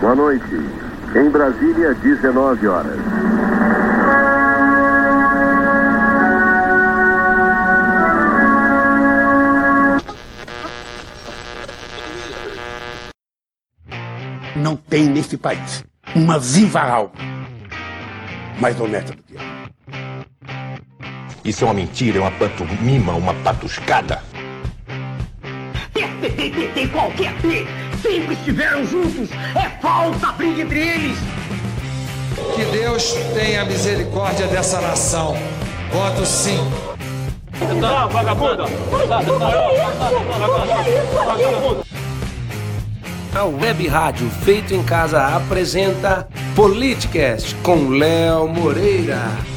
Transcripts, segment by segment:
Boa noite. Em Brasília, 19 horas. Não tem nesse país uma viva alma mais honesta do que eu. Isso é uma mentira, é uma pantomima, uma patuscada. PTT qualquer sempre estiveram juntos. É falsa briga entre eles. Que Deus tenha misericórdia dessa nação. Voto sim. Não, vagabunda! A Web Rádio Feito em Casa apresenta Politicast com Léo Moreira.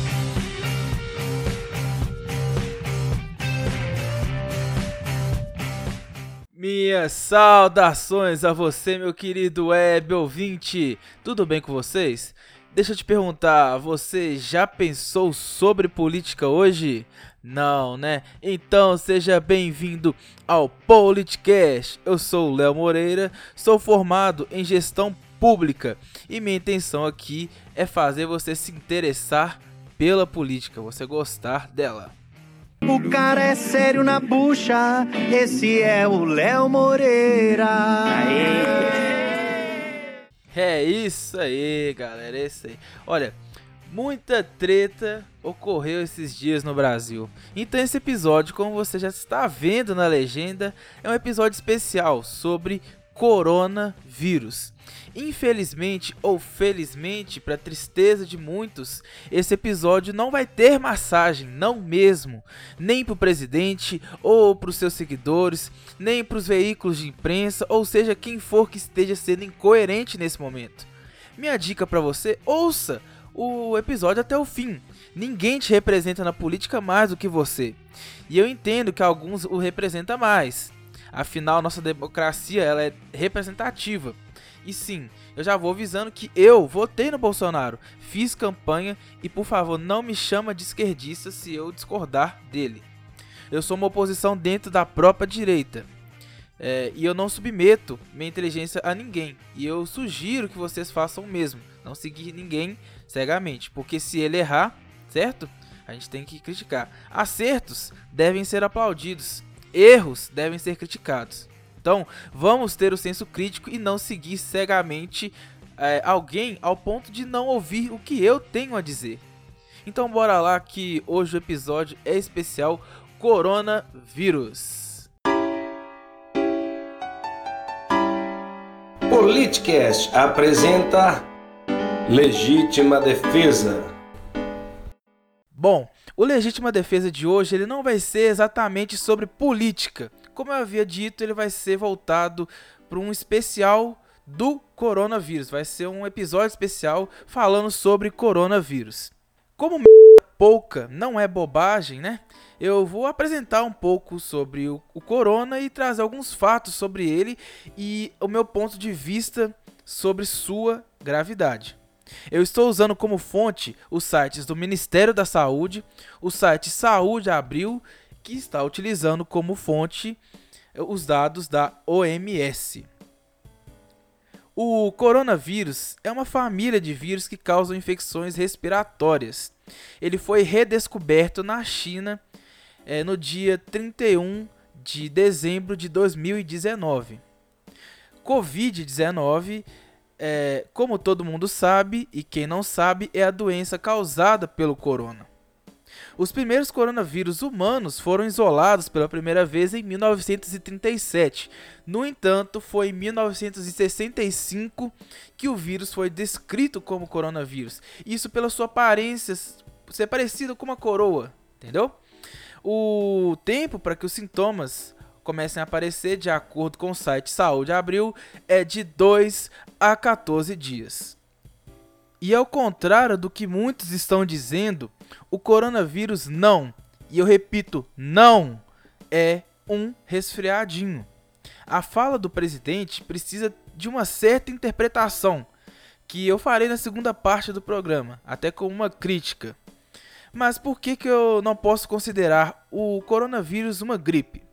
Minhas saudações a você, meu querido web ouvinte. Tudo bem com vocês? Deixa eu te perguntar, você já pensou sobre política hoje? Não, né? Então seja bem-vindo ao Politicast. Eu sou o Léo Moreira, sou formado em gestão pública e minha intenção aqui é fazer você se interessar pela política, você gostar dela. O cara é sério na bucha, esse é o Léo Moreira. É isso aí, galera, é isso aí. Olha, muita treta ocorreu esses dias no Brasil. Então esse episódio, como você já está vendo na legenda, é um episódio especial sobre coronavírus. Infelizmente ou felizmente, para tristeza de muitos, esse episódio não vai ter massagem, não mesmo, nem para o presidente ou para os seus seguidores, nem para os veículos de imprensa, ou seja, quem for que esteja sendo incoerente nesse momento. Minha dica para você: ouça o episódio até o fim. Ninguém te representa na política mais do que você. E eu entendo que alguns o representam mais. Afinal, nossa democracia ela é representativa. E sim, eu já vou avisando que eu votei no Bolsonaro, fiz campanha e por favor não me chama de esquerdista se eu discordar dele. Eu sou uma oposição dentro da própria direita. É, e eu não submeto minha inteligência a ninguém. E eu sugiro que vocês façam o mesmo. Não seguir ninguém cegamente. Porque se ele errar, certo? A gente tem que criticar. Acertos devem ser aplaudidos. Erros devem ser criticados. Então, vamos ter o senso crítico e não seguir cegamente é, alguém ao ponto de não ouvir o que eu tenho a dizer. Então, bora lá que hoje o episódio é especial Coronavírus. Politicast apresenta Legítima Defesa. Bom, o Legítima Defesa de hoje ele não vai ser exatamente sobre política. Como eu havia dito, ele vai ser voltado para um especial do coronavírus. Vai ser um episódio especial falando sobre coronavírus. Como pouca não é bobagem, né? Eu vou apresentar um pouco sobre o, o corona e trazer alguns fatos sobre ele e o meu ponto de vista sobre sua gravidade. Eu estou usando como fonte os sites do Ministério da Saúde, o site Saúde Abril, que está utilizando como fonte os dados da OMS. O coronavírus é uma família de vírus que causam infecções respiratórias. Ele foi redescoberto na China é, no dia 31 de dezembro de 2019. Covid-19 é, como todo mundo sabe, e quem não sabe, é a doença causada pelo corona. Os primeiros coronavírus humanos foram isolados pela primeira vez em 1937. No entanto, foi em 1965 que o vírus foi descrito como coronavírus. Isso pela sua aparência ser parecido com uma coroa, entendeu? O tempo para que os sintomas comecem a aparecer, de acordo com o site Saúde Abril, é de 2 a 14 dias. E ao contrário do que muitos estão dizendo, o coronavírus não, e eu repito, não é um resfriadinho. A fala do presidente precisa de uma certa interpretação, que eu farei na segunda parte do programa, até com uma crítica. Mas por que, que eu não posso considerar o coronavírus uma gripe?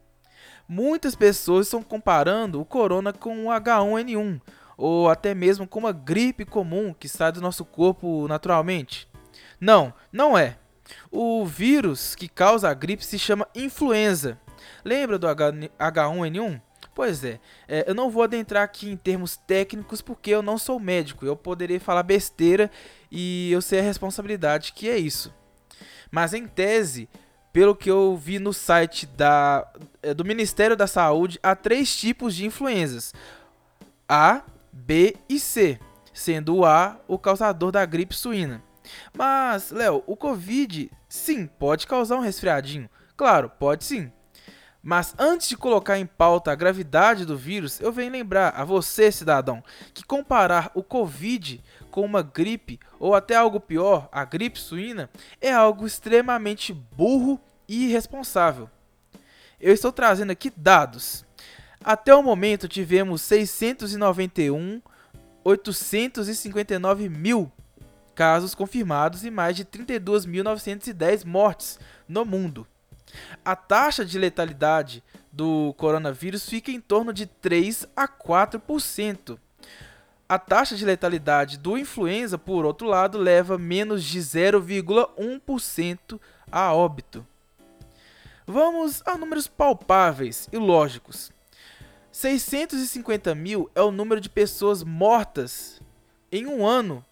Muitas pessoas estão comparando o corona com o H1N1, ou até mesmo com uma gripe comum que sai do nosso corpo naturalmente? Não, não é. O vírus que causa a gripe se chama influenza. Lembra do H1N1? Pois é, é, eu não vou adentrar aqui em termos técnicos porque eu não sou médico. Eu poderia falar besteira e eu sei a responsabilidade que é isso. Mas em tese, pelo que eu vi no site da, é, do Ministério da Saúde, há três tipos de influenzas: A, B e C, sendo o A o causador da gripe suína. Mas, Léo, o Covid sim pode causar um resfriadinho. Claro, pode sim. Mas antes de colocar em pauta a gravidade do vírus, eu venho lembrar a você, cidadão, que comparar o Covid com uma gripe ou até algo pior, a gripe suína, é algo extremamente burro e irresponsável. Eu estou trazendo aqui dados. Até o momento tivemos 691 859 mil casos confirmados e mais de 32.910 mortes no mundo. A taxa de letalidade do coronavírus fica em torno de 3 a 4%. A taxa de letalidade do influenza, por outro lado, leva menos de 0,1% a óbito. Vamos a números palpáveis e lógicos. 650 mil é o número de pessoas mortas em um ano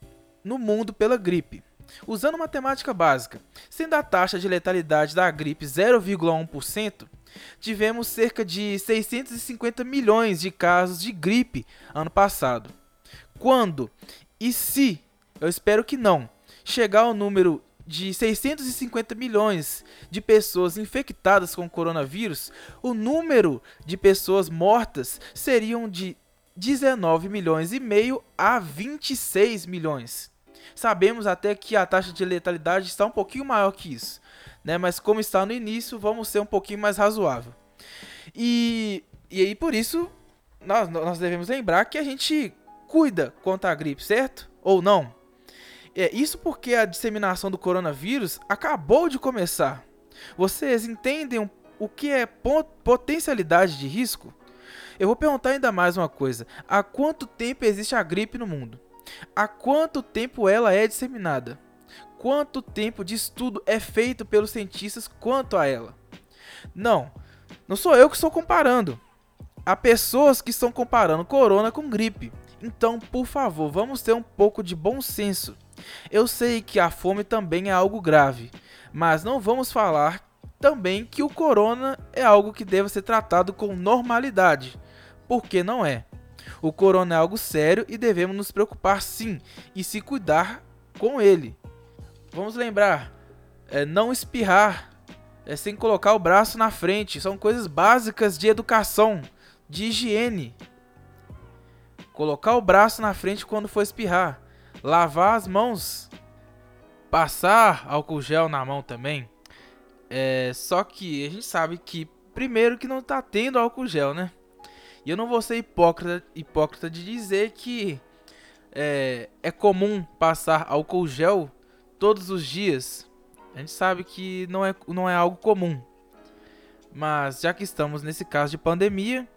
no mundo pela gripe. Usando matemática básica, sendo a taxa de letalidade da gripe 0,1%, tivemos cerca de 650 milhões de casos de gripe ano passado. Quando e se, eu espero que não, chegar ao número de 650 milhões de pessoas infectadas com coronavírus, o número de pessoas mortas seriam de 19 milhões e meio a 26 milhões. Sabemos até que a taxa de letalidade está um pouquinho maior que isso, né? Mas como está no início, vamos ser um pouquinho mais razoável. E, e aí por isso nós, nós devemos lembrar que a gente cuida contra a gripe, certo? Ou não? É isso porque a disseminação do coronavírus acabou de começar. Vocês entendem o que é potencialidade de risco? Eu vou perguntar ainda mais uma coisa: há quanto tempo existe a gripe no mundo? Há quanto tempo ela é disseminada? Quanto tempo de estudo é feito pelos cientistas quanto a ela? Não, não sou eu que estou comparando. Há pessoas que estão comparando corona com gripe. Então, por favor, vamos ter um pouco de bom senso. Eu sei que a fome também é algo grave, mas não vamos falar também que o corona é algo que deve ser tratado com normalidade, porque não é. O corona é algo sério e devemos nos preocupar sim e se cuidar com ele. Vamos lembrar, é, não espirrar é, sem colocar o braço na frente. São coisas básicas de educação, de higiene. Colocar o braço na frente quando for espirrar. Lavar as mãos. Passar álcool gel na mão também. É, só que a gente sabe que primeiro que não tá tendo álcool gel, né? E eu não vou ser hipócrita, hipócrita de dizer que é, é comum passar álcool gel todos os dias. A gente sabe que não é, não é algo comum. Mas já que estamos nesse caso de pandemia,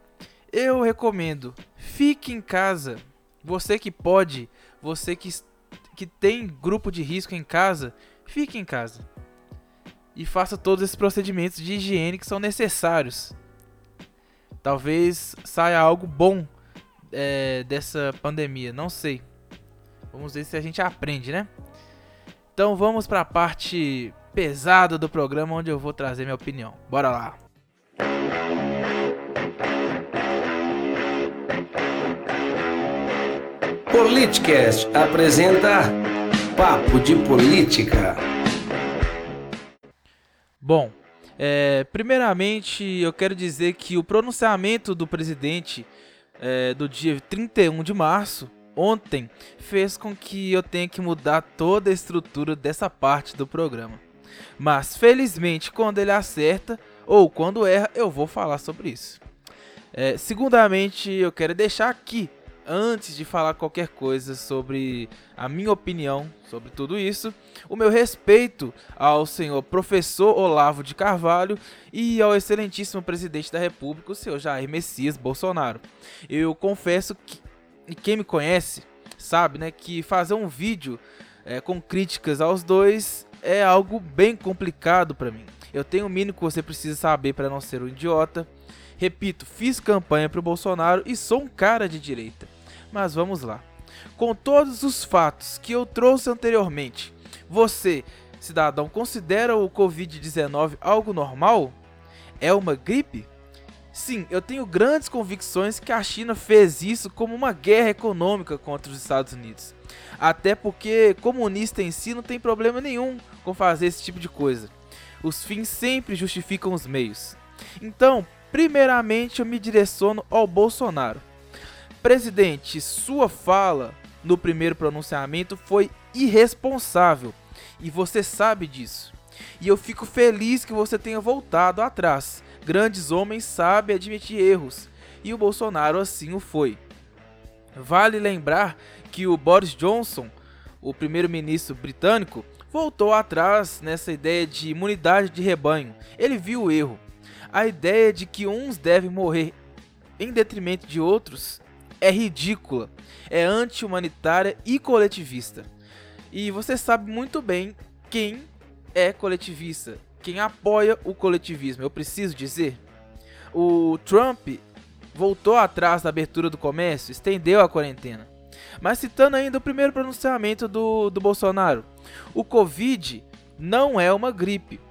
eu recomendo fique em casa. Você que pode, você que, que tem grupo de risco em casa, fique em casa. E faça todos esses procedimentos de higiene que são necessários talvez saia algo bom é, dessa pandemia. Não sei. Vamos ver se a gente aprende, né? Então vamos para a parte pesada do programa onde eu vou trazer minha opinião. Bora lá. Politicast apresenta Papo de Política. Bom, é, primeiramente, eu quero dizer que o pronunciamento do presidente é, do dia 31 de março, ontem, fez com que eu tenha que mudar toda a estrutura dessa parte do programa. Mas, felizmente, quando ele acerta ou quando erra, eu vou falar sobre isso. É, segundamente, eu quero deixar aqui antes de falar qualquer coisa sobre a minha opinião sobre tudo isso, o meu respeito ao senhor professor Olavo de Carvalho e ao excelentíssimo presidente da República, o senhor Jair Messias Bolsonaro. Eu confesso que e quem me conhece sabe, né, que fazer um vídeo é, com críticas aos dois é algo bem complicado para mim. Eu tenho o mínimo que você precisa saber para não ser um idiota. Repito, fiz campanha para o Bolsonaro e sou um cara de direita. Mas vamos lá. Com todos os fatos que eu trouxe anteriormente, você, cidadão, considera o Covid-19 algo normal? É uma gripe? Sim, eu tenho grandes convicções que a China fez isso como uma guerra econômica contra os Estados Unidos. Até porque comunista em si não tem problema nenhum com fazer esse tipo de coisa. Os fins sempre justificam os meios. Então, primeiramente eu me direciono ao Bolsonaro. Presidente, sua fala no primeiro pronunciamento foi irresponsável e você sabe disso. E eu fico feliz que você tenha voltado atrás Grandes homens sabem admitir erros, e o Bolsonaro assim o foi. Vale lembrar que o Boris Johnson, o primeiro-ministro britânico, voltou atrás nessa ideia de imunidade de rebanho. Ele viu o erro. A ideia de que uns devem morrer em detrimento de outros é ridícula, é anti-humanitária e coletivista. E você sabe muito bem quem é coletivista quem apoia o coletivismo. Eu preciso dizer, o Trump voltou atrás da abertura do comércio, estendeu a quarentena. Mas citando ainda o primeiro pronunciamento do, do Bolsonaro, o Covid não é uma gripe.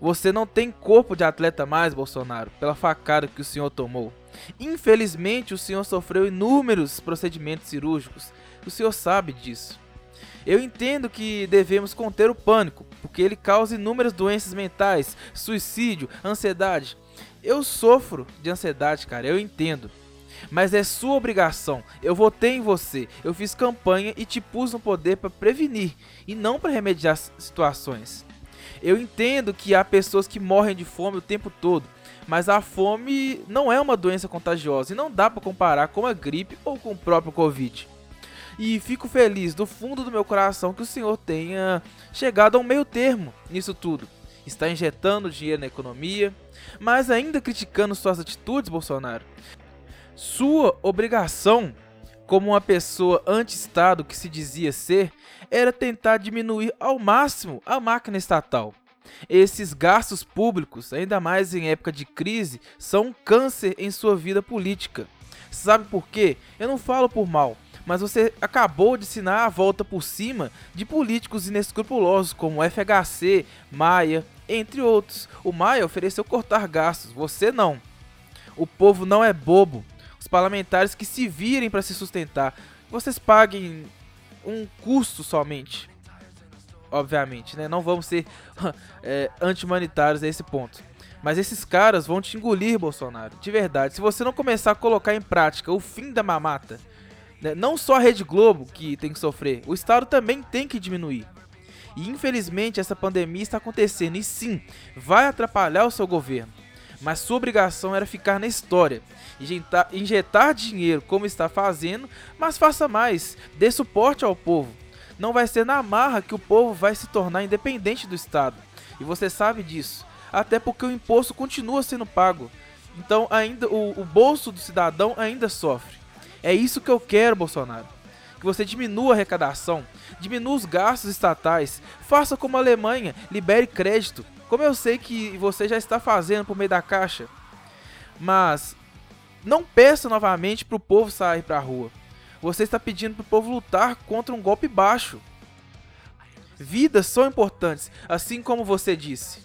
Você não tem corpo de atleta mais, Bolsonaro, pela facada que o senhor tomou. Infelizmente, o senhor sofreu inúmeros procedimentos cirúrgicos. O senhor sabe disso. Eu entendo que devemos conter o pânico, porque ele causa inúmeras doenças mentais, suicídio, ansiedade. Eu sofro de ansiedade, cara, eu entendo. Mas é sua obrigação. Eu votei em você. Eu fiz campanha e te pus no poder para prevenir e não para remediar situações. Eu entendo que há pessoas que morrem de fome o tempo todo, mas a fome não é uma doença contagiosa e não dá para comparar com a gripe ou com o próprio Covid. E fico feliz do fundo do meu coração que o senhor tenha chegado a um meio termo nisso tudo. Está injetando dinheiro na economia, mas ainda criticando suas atitudes, Bolsonaro. Sua obrigação, como uma pessoa anti-Estado que se dizia ser, era tentar diminuir ao máximo a máquina estatal. Esses gastos públicos, ainda mais em época de crise, são um câncer em sua vida política. Sabe por quê? Eu não falo por mal, mas você acabou de ensinar a volta por cima de políticos inescrupulosos como FHC, Maia, entre outros. O Maia ofereceu cortar gastos, você não. O povo não é bobo. Os parlamentares que se virem para se sustentar, vocês paguem um custo somente. Obviamente, né? Não vamos ser é, anti-humanitários a esse ponto. Mas esses caras vão te engolir, Bolsonaro. De verdade. Se você não começar a colocar em prática o fim da mamata né? Não só a Rede Globo que tem que sofrer, o Estado também tem que diminuir. E infelizmente essa pandemia está acontecendo e sim, vai atrapalhar o seu governo. Mas sua obrigação era ficar na história, injetar, injetar dinheiro como está fazendo, mas faça mais, dê suporte ao povo. Não vai ser na marra que o povo vai se tornar independente do Estado. E você sabe disso. Até porque o imposto continua sendo pago. Então ainda o, o bolso do cidadão ainda sofre. É isso que eu quero, Bolsonaro. Que você diminua a arrecadação, diminua os gastos estatais, faça como a Alemanha, libere crédito, como eu sei que você já está fazendo por meio da caixa. Mas não peça novamente para o povo sair para a rua. Você está pedindo para o povo lutar contra um golpe baixo. Vidas são importantes, assim como você disse.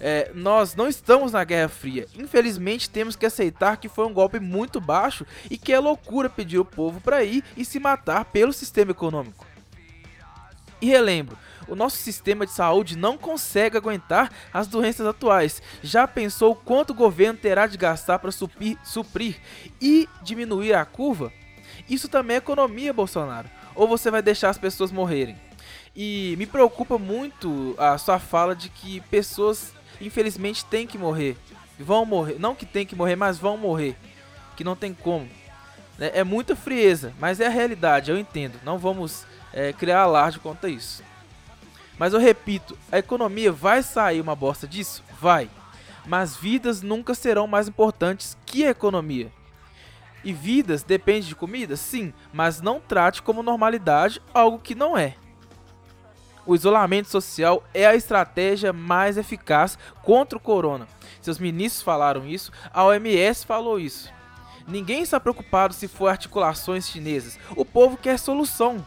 É, nós não estamos na Guerra Fria. Infelizmente, temos que aceitar que foi um golpe muito baixo e que é loucura pedir o povo para ir e se matar pelo sistema econômico. E relembro, o nosso sistema de saúde não consegue aguentar as doenças atuais. Já pensou quanto o governo terá de gastar para suprir, suprir e diminuir a curva? Isso também é economia, Bolsonaro. Ou você vai deixar as pessoas morrerem? E me preocupa muito a sua fala de que pessoas infelizmente tem que morrer. Vão morrer. Não que tem que morrer, mas vão morrer. Que não tem como. É, é muita frieza, mas é a realidade, eu entendo. Não vamos é, criar alarde quanto a isso. Mas eu repito, a economia vai sair uma bosta disso? Vai. Mas vidas nunca serão mais importantes que a economia. E vidas depende de comida? Sim, mas não trate como normalidade algo que não é. O isolamento social é a estratégia mais eficaz contra o corona. Seus ministros falaram isso, a OMS falou isso. Ninguém está preocupado se for articulações chinesas. O povo quer solução.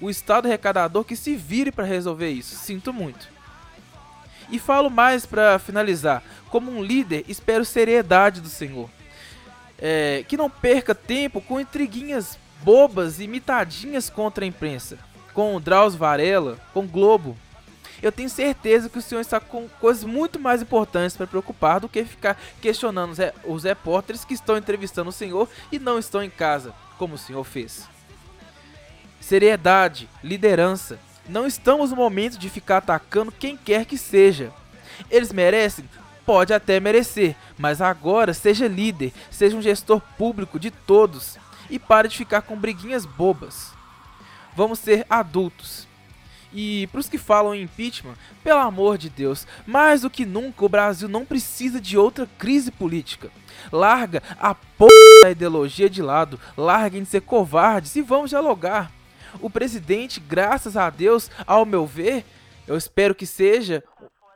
O Estado arrecadador que se vire para resolver isso. Sinto muito. E falo mais para finalizar. Como um líder, espero seriedade do Senhor. É, que não perca tempo com intriguinhas bobas e imitadinhas contra a imprensa. Com o Drauzio Varela, com o Globo. Eu tenho certeza que o senhor está com coisas muito mais importantes para preocupar do que ficar questionando os repórteres que estão entrevistando o senhor e não estão em casa, como o senhor fez. Seriedade, liderança. Não estamos no momento de ficar atacando quem quer que seja. Eles merecem? Pode até merecer, mas agora seja líder, seja um gestor público de todos e pare de ficar com briguinhas bobas. Vamos ser adultos. E para os que falam em impeachment, pelo amor de Deus, mais do que nunca o Brasil não precisa de outra crise política. Larga a porra da ideologia de lado, larguem de ser covardes e vamos dialogar. O presidente, graças a Deus, ao meu ver, eu espero que seja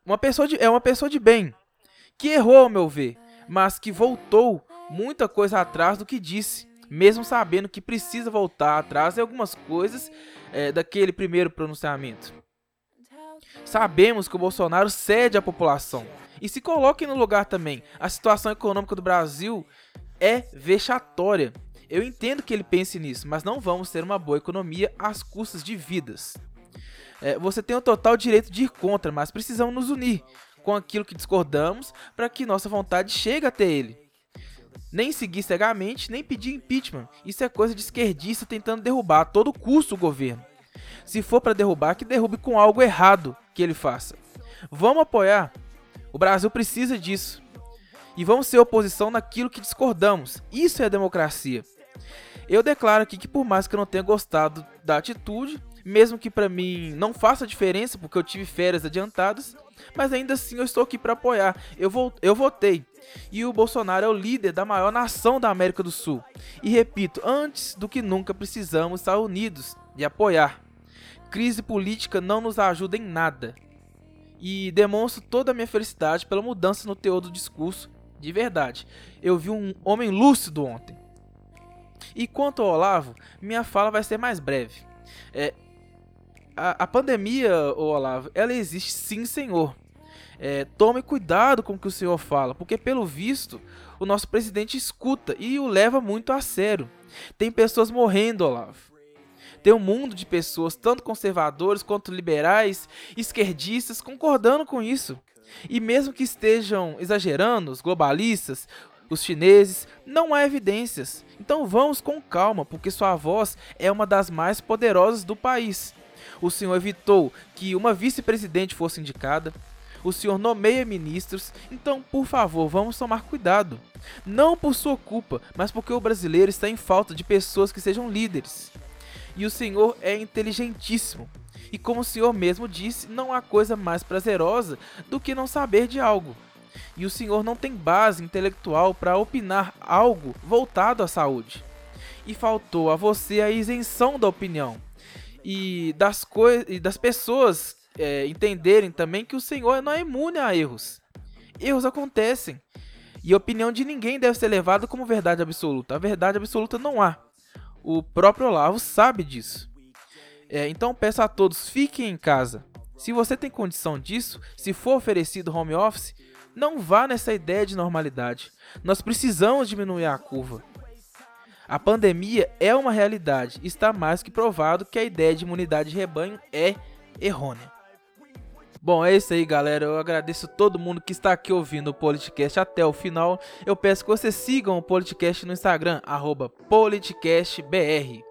uma pessoa de, é uma pessoa de bem, que errou ao meu ver, mas que voltou muita coisa atrás do que disse, mesmo sabendo que precisa voltar atrás em algumas coisas é, daquele primeiro pronunciamento. Sabemos que o Bolsonaro cede à população. E se coloquem no lugar também. A situação econômica do Brasil é vexatória. Eu entendo que ele pense nisso, mas não vamos ter uma boa economia às custas de vidas. É, você tem o total direito de ir contra, mas precisamos nos unir com aquilo que discordamos para que nossa vontade chegue até ele. Nem seguir cegamente, nem pedir impeachment. Isso é coisa de esquerdista tentando derrubar a todo custo o governo. Se for para derrubar, que derrube com algo errado que ele faça. Vamos apoiar. O Brasil precisa disso. E vamos ser oposição naquilo que discordamos. Isso é democracia. Eu declaro aqui que por mais que eu não tenha gostado da atitude, mesmo que para mim não faça diferença porque eu tive férias adiantadas, mas ainda assim eu estou aqui para apoiar. Eu, vou, eu votei. E o Bolsonaro é o líder da maior nação da América do Sul. E repito, antes do que nunca precisamos estar unidos e apoiar. Crise política não nos ajuda em nada. E demonstro toda a minha felicidade pela mudança no teor do discurso, de verdade. Eu vi um homem lúcido ontem. E quanto ao Olavo, minha fala vai ser mais breve. É, a, a pandemia, Olavo, ela existe sim, senhor. É, tome cuidado com o que o senhor fala, porque pelo visto o nosso presidente escuta e o leva muito a sério. Tem pessoas morrendo, Olavo. Tem um mundo de pessoas, tanto conservadores quanto liberais, esquerdistas, concordando com isso. E mesmo que estejam exagerando, os globalistas, os chineses, não há evidências. Então vamos com calma, porque sua voz é uma das mais poderosas do país. O senhor evitou que uma vice-presidente fosse indicada. O senhor nomeia ministros. Então, por favor, vamos tomar cuidado. Não por sua culpa, mas porque o brasileiro está em falta de pessoas que sejam líderes. E o senhor é inteligentíssimo. E como o senhor mesmo disse, não há coisa mais prazerosa do que não saber de algo e o senhor não tem base intelectual para opinar algo voltado à saúde. E faltou a você a isenção da opinião e das, e das pessoas é, entenderem também que o senhor não é imune a erros. Erros acontecem e a opinião de ninguém deve ser levada como verdade absoluta. A verdade absoluta não há. O próprio Olavo sabe disso. É, então peço a todos, fiquem em casa. Se você tem condição disso, se for oferecido home office, não vá nessa ideia de normalidade. Nós precisamos diminuir a curva. A pandemia é uma realidade. Está mais que provado que a ideia de imunidade de rebanho é errônea. Bom, é isso aí, galera. Eu agradeço todo mundo que está aqui ouvindo o Politicast até o final. Eu peço que vocês sigam o Politicast no Instagram, politicastbr.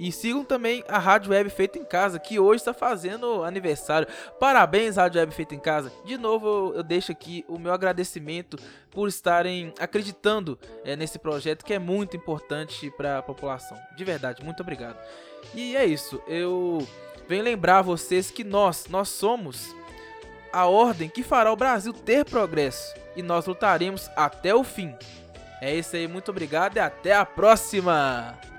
E sigam também a Rádio Web Feita em Casa, que hoje está fazendo aniversário. Parabéns, Rádio Web Feita em Casa. De novo, eu, deixo aqui o meu agradecimento por estarem acreditando é, nesse projeto que é muito importante para a população. De verdade, muito obrigado. E é isso. Eu venho lembrar a vocês que nós, nós somos a ordem que fará o Brasil ter progresso. E nós lutaremos até o fim. É isso aí, muito obrigado e até a próxima!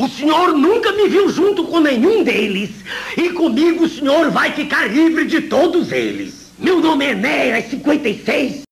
O senhor nunca me viu junto com nenhum deles. E comigo o senhor vai ficar livre de todos eles. Meu nome é Enéas 56.